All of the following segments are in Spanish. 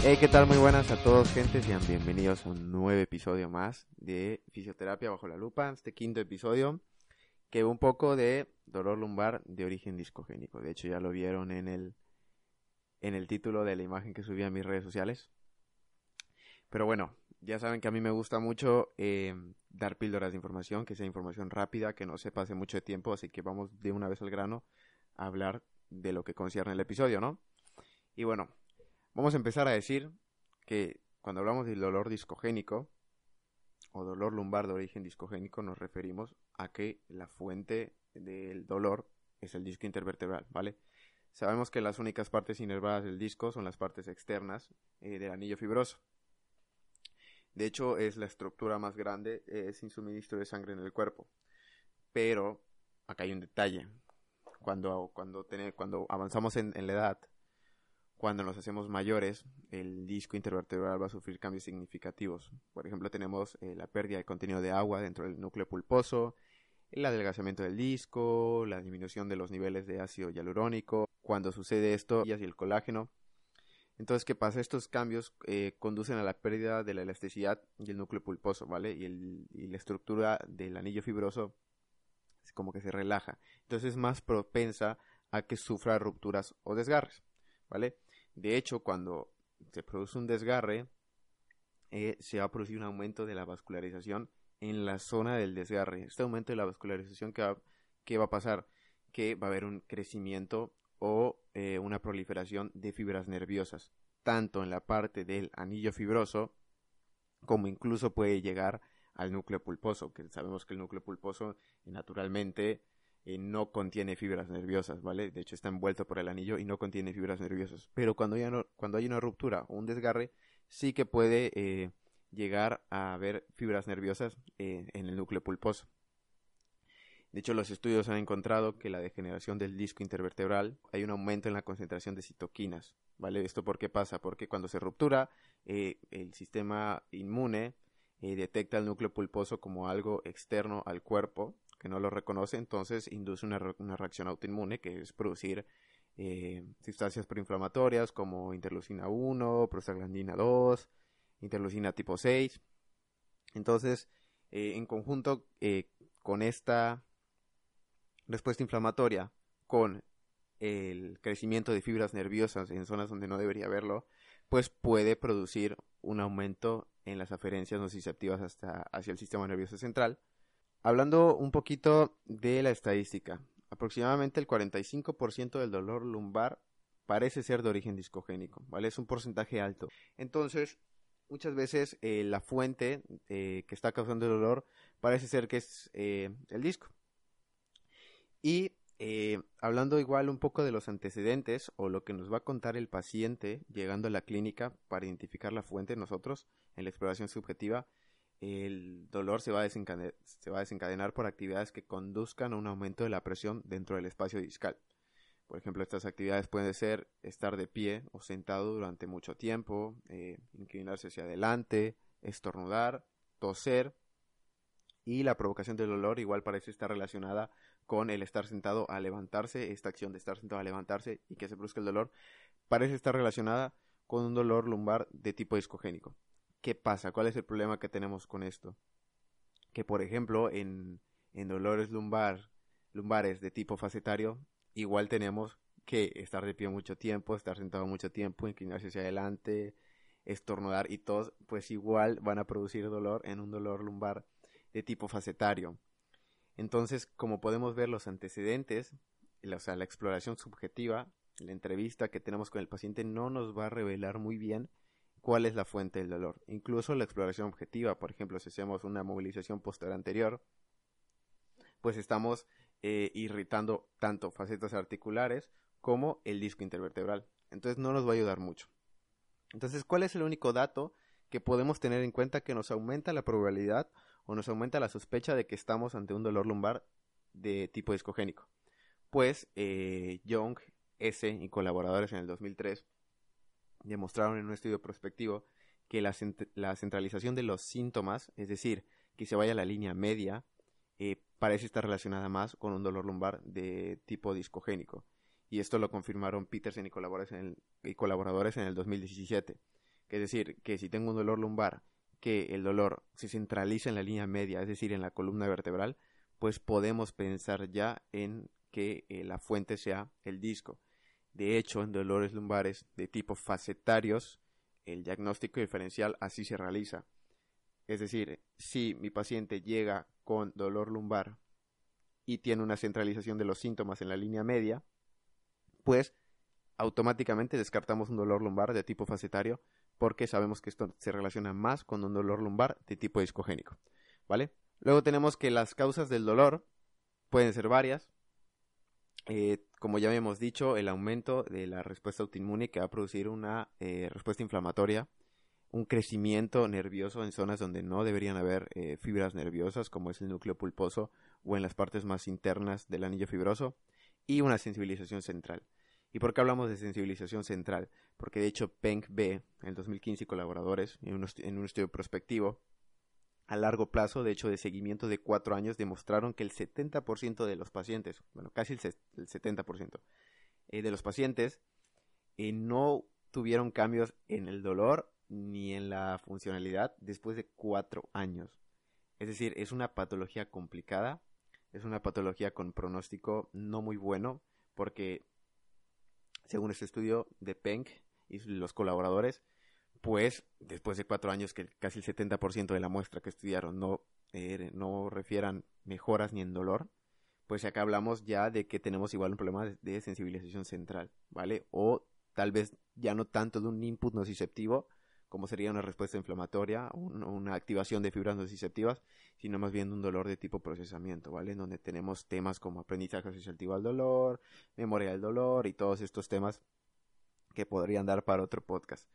Hey, ¿qué tal? Muy buenas a todos, gente. Sean bienvenidos a un nuevo episodio más de Fisioterapia bajo la lupa. Este quinto episodio que un poco de dolor lumbar de origen discogénico. De hecho, ya lo vieron en el, en el título de la imagen que subí a mis redes sociales. Pero bueno, ya saben que a mí me gusta mucho eh, dar píldoras de información, que sea información rápida, que no se pase mucho tiempo, así que vamos de una vez al grano a hablar de lo que concierne el episodio, ¿no? Y bueno, vamos a empezar a decir que cuando hablamos del dolor discogénico o dolor lumbar de origen discogénico nos referimos a que la fuente del dolor es el disco intervertebral, ¿vale? Sabemos que las únicas partes inervadas del disco son las partes externas eh, del anillo fibroso. De hecho, es la estructura más grande eh, sin suministro de sangre en el cuerpo. Pero acá hay un detalle. Cuando, cuando, cuando avanzamos en, la edad, cuando nos hacemos mayores, el disco intervertebral va a sufrir cambios significativos. Por ejemplo, tenemos eh, la pérdida de contenido de agua dentro del núcleo pulposo, el adelgazamiento del disco, la disminución de los niveles de ácido hialurónico. Cuando sucede esto, y el colágeno entonces, ¿qué pasa? Estos cambios eh, conducen a la pérdida de la elasticidad del núcleo pulposo, ¿vale? Y, el, y la estructura del anillo fibroso es como que se relaja. Entonces es más propensa a que sufra rupturas o desgarres, ¿vale? De hecho, cuando se produce un desgarre, eh, se va a producir un aumento de la vascularización en la zona del desgarre. Este aumento de la vascularización, ¿qué va, va a pasar? Que va a haber un crecimiento o eh, una proliferación de fibras nerviosas, tanto en la parte del anillo fibroso como incluso puede llegar al núcleo pulposo, que sabemos que el núcleo pulposo eh, naturalmente eh, no contiene fibras nerviosas, ¿vale? De hecho está envuelto por el anillo y no contiene fibras nerviosas. Pero cuando hay, cuando hay una ruptura o un desgarre, sí que puede llegar a haber fibras nerviosas en el núcleo pulposo. De hecho, los estudios han encontrado que la degeneración del disco intervertebral hay un aumento en la concentración de citoquinas. ¿Vale? ¿Esto por qué pasa? Porque cuando se ruptura, eh, el sistema inmune eh, detecta el núcleo pulposo como algo externo al cuerpo, que no lo reconoce, entonces induce una, reacción autoinmune, que es producir eh, sustancias proinflamatorias como interleucina 1, prostaglandina 2, interleucina tipo 6. Entonces, en conjunto con esta respuesta inflamatoria con el crecimiento de fibras nerviosas en zonas donde no debería haberlo, pues puede producir un aumento en las aferencias nociceptivas hasta hacia el sistema nervioso central. Hablando un poquito de la estadística, aproximadamente el 45% del dolor lumbar parece ser de origen discogénico, ¿vale? Es un porcentaje alto. Entonces, muchas veces eh, la fuente eh, que está causando el dolor parece ser que es eh, el disco. Y hablando igual un poco de los antecedentes o lo que nos va a contar el paciente llegando a la clínica para identificar la fuente nosotros en la exploración subjetiva, el dolor se va, a desencadenar por actividades que conduzcan a un aumento de la presión dentro del espacio discal. Por ejemplo, estas actividades pueden ser estar de pie o sentado durante mucho tiempo, eh, inclinarse hacia adelante, estornudar, toser y la provocación del dolor igual parece estar relacionada con el estar sentado a levantarse, esta acción de estar sentado a levantarse y que se produzca el dolor, parece estar relacionada con un dolor lumbar de tipo discogénico. ¿Qué pasa? ¿Cuál es el problema que tenemos con esto? Que por ejemplo en, en dolores lumbar, lumbares de tipo facetario, igual tenemos que estar de pie mucho tiempo, estar sentado mucho tiempo, inclinarse hacia adelante, estornudar y todos pues igual van a producir dolor en un dolor lumbar de tipo facetario. Entonces, como podemos ver los antecedentes, o sea, la exploración subjetiva, la entrevista que tenemos con el paciente no nos va a revelar muy bien cuál es la fuente del dolor. Incluso la exploración objetiva, por ejemplo, si hacemos una movilización posterior anterior, pues estamos eh, irritando tanto facetas articulares como el disco intervertebral. Entonces no nos va a ayudar mucho. Entonces, ¿cuál es el único dato que podemos tener en cuenta que nos aumenta la probabilidad o nos aumenta la sospecha de que estamos ante un dolor lumbar de tipo discogénico. Pues eh, Young, S. y colaboradores en el 2003 demostraron en un estudio prospectivo que la, centralización de los síntomas, es decir, que se vaya a la línea media, eh, parece estar relacionada más con un dolor lumbar de tipo discogénico. Y esto lo confirmaron Peterson y colaboradores en el, y colaboradores en el 2017. Que es decir, que si tengo un dolor lumbar, que el dolor se centraliza en la línea media, es decir, en la columna vertebral, pues podemos pensar ya en que eh, la fuente sea el disco. De hecho, en dolores lumbares de tipo facetarios, el diagnóstico diferencial así se realiza. Es decir, si mi paciente llega con dolor lumbar y tiene una centralización de los síntomas en la línea media, pues automáticamente descartamos un dolor lumbar de tipo facetario porque sabemos que esto se relaciona más con un dolor lumbar de tipo discogénico, ¿vale? Luego tenemos que las causas del dolor pueden ser varias. Eh, como ya habíamos dicho, el aumento de la respuesta autoinmune que va a producir una eh, respuesta inflamatoria, un crecimiento nervioso en zonas donde no deberían haber eh, fibras nerviosas, como es el núcleo pulposo o en las partes más internas del anillo fibroso, y una sensibilización central. ¿Y por qué hablamos de sensibilización central? Porque de hecho Peng B, en el 2015 y colaboradores, en un, estudio prospectivo, a largo plazo, de hecho de seguimiento de cuatro años, demostraron que el 70% de los pacientes, bueno, casi el, 70% eh, de los pacientes, eh, no tuvieron cambios en el dolor ni en la funcionalidad después de cuatro años. Es decir, es una patología complicada, es una patología con pronóstico no muy bueno, porque según este estudio de Penck y los colaboradores, pues después de cuatro años que casi el 70% de la muestra que estudiaron no, eh, no refieran mejoras ni en dolor, pues acá hablamos ya de que tenemos igual un problema de, sensibilización central, ¿vale? O tal vez ya no tanto de un input nociceptivo, como sería una respuesta inflamatoria, una activación de fibras nociceptivas, sino más bien un dolor de tipo procesamiento, ¿vale? En donde tenemos temas como aprendizaje asociativo al dolor, memoria del dolor y todos estos temas que podrían dar para otro podcast.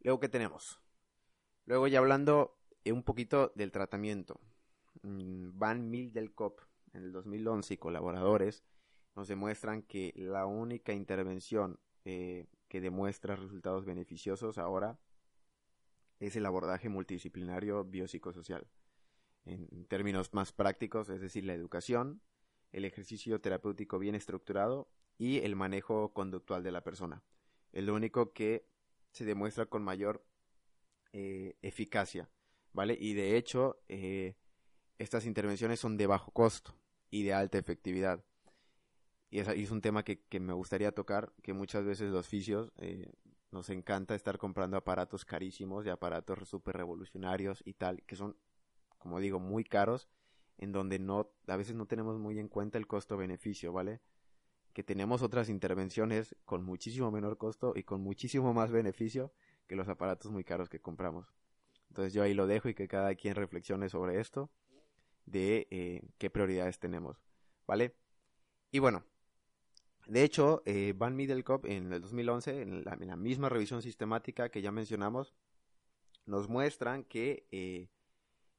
Luego, ¿qué tenemos? Luego ya hablando un poquito del tratamiento. Mm, Van Mildelkop en el 2011 y colaboradores nos demuestran que la única intervención eh, que demuestra resultados beneficiosos ahora es el abordaje multidisciplinario biopsicosocial en términos más prácticos, es decir, la educación, el ejercicio terapéutico bien estructurado y el manejo conductual de la persona. Es lo único que se demuestra con mayor eh, eficacia, ¿vale? Y de hecho, eh, estas intervenciones son de bajo costo y de alta efectividad. Y es, un tema que, me gustaría tocar, que muchas veces los fisios eh, nos encanta estar comprando aparatos carísimos y aparatos súper revolucionarios y tal, que son como digo, muy caros, en donde no, a veces no tenemos muy en cuenta el costo-beneficio, ¿vale? Que tenemos otras intervenciones con muchísimo menor costo y con muchísimo más beneficio que los aparatos muy caros que compramos. Entonces yo ahí lo dejo y que cada quien reflexione sobre esto, de eh, qué prioridades tenemos, ¿vale? Y bueno, de hecho, eh, Van Middelkop en el 2011, en la, en la, misma revisión sistemática que ya mencionamos, nos muestran que eh,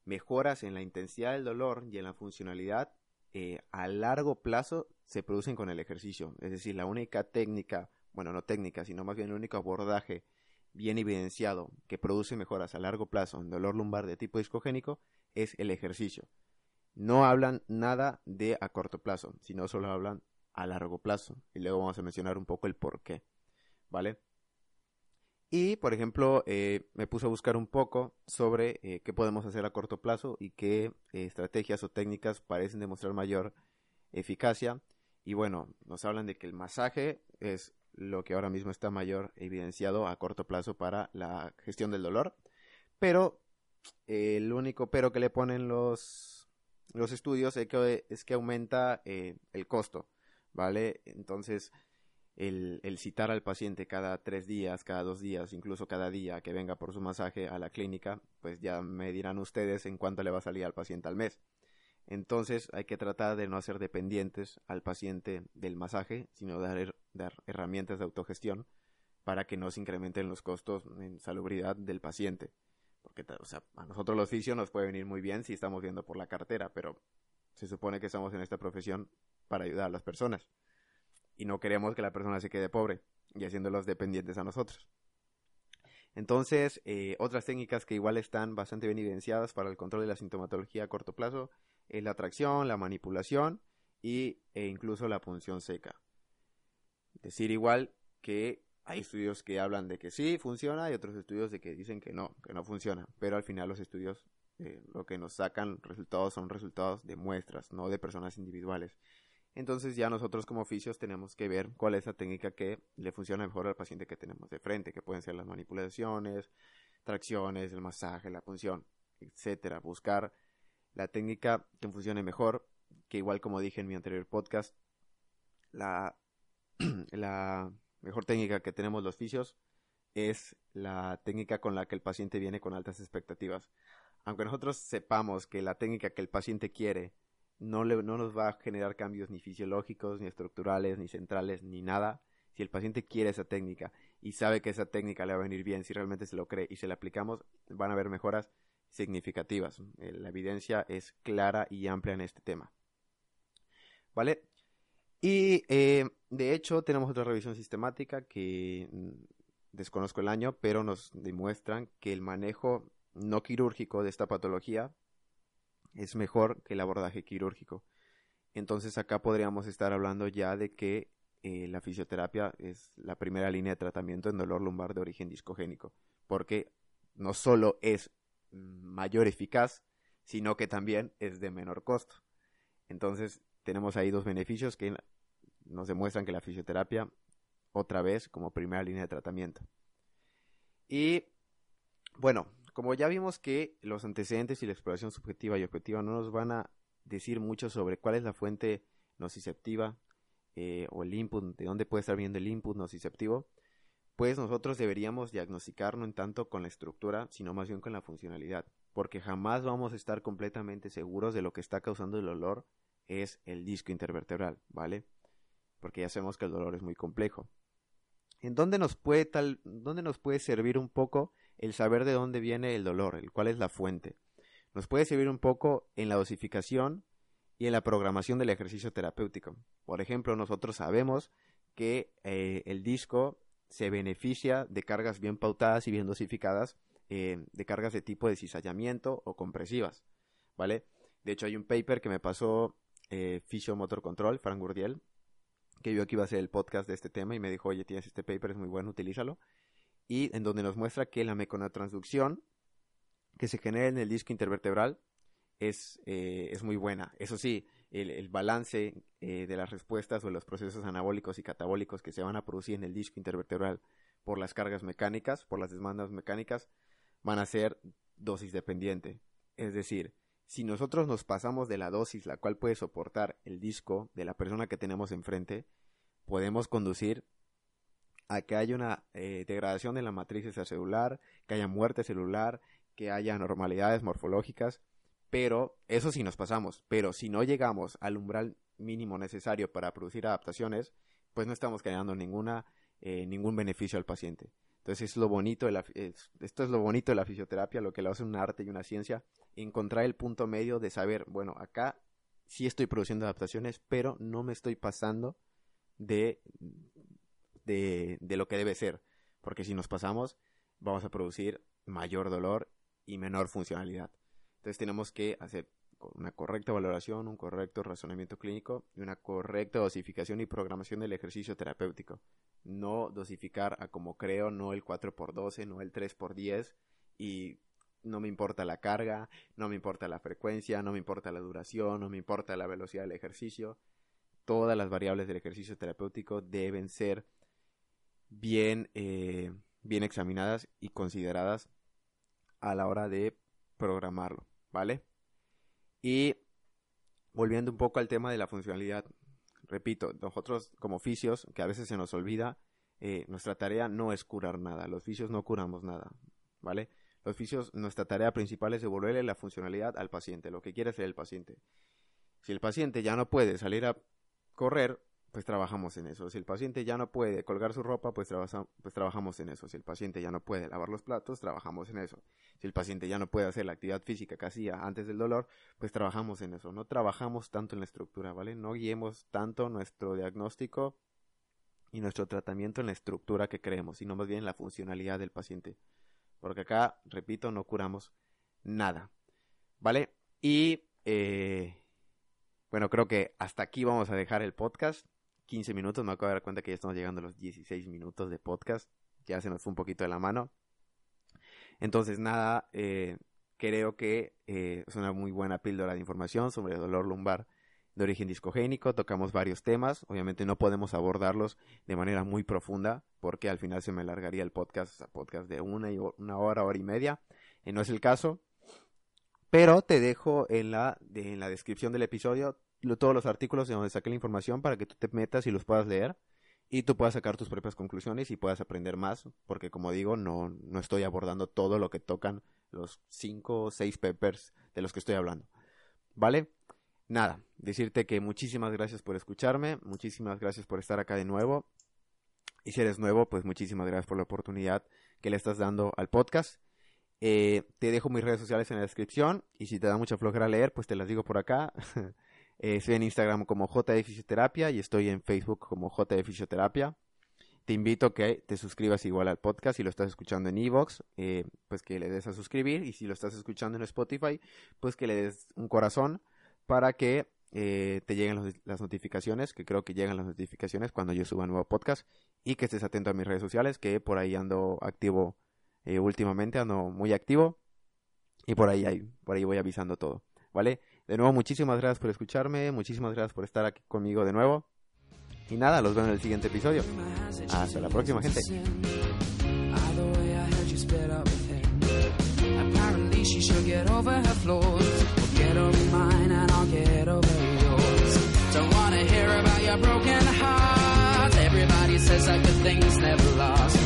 mejoras en la intensidad del dolor y en la funcionalidad eh, a largo plazo se producen con el ejercicio. Es decir, la única técnica, bueno, no técnica, sino más bien el único abordaje bien evidenciado que produce mejoras a largo plazo en dolor lumbar de tipo discogénico es el ejercicio. No hablan nada de a corto plazo, sino solo hablan a largo plazo. Y luego vamos a mencionar un poco el por qué. ¿Vale? Y, por ejemplo, eh, me puse a buscar un poco sobre eh, qué podemos hacer a corto plazo y qué eh, estrategias o técnicas parecen demostrar mayor eficacia. Y bueno, nos hablan de que el masaje es lo que ahora mismo está mayor evidenciado a corto plazo para la gestión del dolor. Pero el único pero que le ponen los, los estudios es que, es que aumenta el costo, ¿vale? Entonces, el, citar al paciente cada tres días, cada dos días, incluso cada día que venga por su masaje a la clínica, pues ya me dirán ustedes en cuánto le va a salir al paciente al mes. Entonces hay que tratar de no hacer dependientes al paciente del masaje, sino dar, dar herramientas de autogestión para que no se incrementen los costos en salubridad del paciente. Porque a nosotros los oficio nos puede venir muy bien si estamos viendo por la cartera, pero se supone que estamos en esta profesión para ayudar a las personas y no queremos que la persona se quede pobre y haciéndolos dependientes a nosotros. Entonces, eh, otras técnicas que igual están bastante bien evidenciadas para el control de la sintomatología a corto plazo es la atracción, la manipulación y, e incluso la punción seca. Decir igual que hay estudios que hablan de que sí funciona y otros estudios de que dicen que no, que no funciona. Pero al final los estudios eh, lo que nos sacan resultados son resultados de muestras, no de personas individuales. Entonces ya nosotros como oficios tenemos que ver cuál es la técnica que le funciona mejor al paciente que tenemos de frente, que pueden ser las manipulaciones, tracciones, el masaje, la punción, etcétera. Buscar la técnica que funcione mejor, que igual como dije en mi anterior podcast, la, la mejor técnica que tenemos los fisios es la técnica con la que el paciente viene con altas expectativas. Aunque nosotros sepamos que la técnica que el paciente quiere no, le, no nos va a generar cambios ni fisiológicos, ni estructurales, ni centrales, ni nada. Si el paciente quiere esa técnica y sabe que esa técnica le va a venir bien, si realmente se lo cree y se la aplicamos, van a haber mejoras significativas. Eh, la evidencia es clara y amplia en este tema. ¿Vale? Y eh, de hecho tenemos otra revisión sistemática que mm, desconozco el año, pero nos demuestran que el manejo no quirúrgico de esta patología es mejor que el abordaje quirúrgico. Entonces acá podríamos estar hablando ya de que eh, la fisioterapia es la primera línea de tratamiento en dolor lumbar de origen discogénico, porque no solo es mayor eficaz, sino que también es de menor costo. Entonces tenemos ahí dos beneficios que nos demuestran que la fisioterapia, otra vez, como primera línea de tratamiento. Y bueno, como ya vimos que los antecedentes y la exploración subjetiva y objetiva no nos van a decir mucho sobre cuál es la fuente nociceptiva eh, o el input, de dónde puede estar viendo el input nociceptivo, pues nosotros deberíamos diagnosticar no en tanto con la estructura, sino más bien con la funcionalidad, porque jamás vamos a estar completamente seguros de lo que está causando el dolor es el disco intervertebral, ¿vale? Porque ya sabemos que el dolor es muy complejo. ¿En dónde nos puede tal, dónde nos puede servir un poco el saber de dónde viene el dolor, el cuál es la fuente. Nos puede servir un poco en la dosificación y en la programación del ejercicio terapéutico. Por ejemplo, nosotros sabemos que eh, el disco se beneficia de cargas bien pautadas y bien dosificadas, eh, de cargas de tipo de cizallamiento o compresivas, ¿vale? De hecho, hay un paper que me pasó eh, Fisio Motor Control, Frank Gurdiel, que vio que iba a hacer el podcast de este tema y me dijo, oye, tienes este paper, es muy bueno, utilízalo y en donde nos muestra que la meconotransducción que se genera en el disco intervertebral es, eh, es muy buena. Eso sí, el, balance eh, de las respuestas o los procesos anabólicos y catabólicos que se van a producir en el disco intervertebral por las cargas mecánicas, por las demandas mecánicas, van a ser dosis dependiente. Es decir, si nosotros nos pasamos de la dosis la cual puede soportar el disco de la persona que tenemos enfrente, podemos conducir a que haya una eh, degradación de la matriz extracelular, que haya muerte celular, que haya anormalidades morfológicas, pero eso sí nos pasamos, pero si no llegamos al umbral mínimo necesario para producir adaptaciones, pues no estamos creando ninguna, eh, ningún beneficio al paciente. Entonces es lo bonito de la, esto es lo bonito de la fisioterapia, lo que lo hace un arte y una ciencia, encontrar el punto medio de saber, bueno, acá sí estoy produciendo adaptaciones, pero no me estoy pasando de de, lo que debe ser, porque si nos pasamos vamos a producir mayor dolor y menor funcionalidad. Entonces tenemos que hacer una correcta valoración, un correcto razonamiento clínico y una correcta dosificación y programación del ejercicio terapéutico. No dosificar a como creo, no el 4x12, no el 3x10 y no me importa la carga, no me importa la frecuencia, no me importa la duración, no me importa la velocidad del ejercicio. Todas las variables del ejercicio terapéutico deben ser bien, eh, bien examinadas y consideradas a la hora de programarlo, ¿vale? Y volviendo un poco al tema de la funcionalidad, repito, nosotros como oficios, que a veces se nos olvida, eh, nuestra tarea no es curar nada, los oficios no curamos nada, ¿vale? Los oficios, nuestra tarea principal es devolverle la funcionalidad al paciente, lo que quiere hacer el paciente. Si el paciente ya no puede salir a correr, pues trabajamos en eso. Si el paciente ya no puede colgar su ropa, pues, pues, trabajamos en eso. Si el paciente ya no puede lavar los platos, trabajamos en eso. Si el paciente ya no puede hacer la actividad física que hacía antes del dolor, pues trabajamos en eso. No trabajamos tanto en la estructura, ¿vale? No guiemos tanto nuestro diagnóstico y nuestro tratamiento en la estructura que creemos, sino más bien en la funcionalidad del paciente. Porque acá, repito, no curamos nada. ¿Vale? Y, eh, bueno, creo que hasta aquí vamos a dejar el podcast 15 minutos. Me acabo de dar cuenta que ya estamos llegando a los 16 minutos de podcast. Ya se nos fue un poquito de la mano. Entonces, nada, eh, creo que eh, es una muy buena píldora de información sobre el dolor lumbar de origen discogénico. Tocamos varios temas. Obviamente no podemos abordarlos de manera muy profunda porque al final se me alargaría el podcast a podcast de una, y una hora, hora y media. Y no es el caso. Pero te dejo en la, en la descripción del episodio todos los artículos de donde saqué la información para que tú te metas y los puedas leer y tú puedas sacar tus propias conclusiones y puedas aprender más, porque como digo, no, no estoy abordando todo lo que tocan los cinco o seis papers de los que estoy hablando. ¿Vale? Nada, decirte que muchísimas gracias por escucharme, muchísimas gracias por estar acá de nuevo. Y si eres nuevo, pues muchísimas gracias por la oportunidad que le estás dando al podcast. Eh, te dejo mis redes sociales en la descripción y si te da mucha flojera leer, pues te las digo por acá. Eh, estoy en Instagram como JD Fisioterapia y estoy en Facebook como JD Fisioterapia. Te invito a que te suscribas igual al podcast si lo estás escuchando en Evox, eh, pues que le des a suscribir y si lo estás escuchando en Spotify, pues que le des un corazón para que eh, te lleguen las notificaciones, que creo que llegan las notificaciones cuando yo suba un nuevo podcast y que estés atento a mis redes sociales, que por ahí ando activo últimamente, ando muy activo y por ahí, por ahí voy avisando todo, ¿vale? De nuevo, muchísimas gracias por escucharme, muchísimas gracias por estar aquí conmigo de nuevo. Y nada, los veo en el siguiente episodio. Hasta la próxima, gente. Everybody says that good things never last.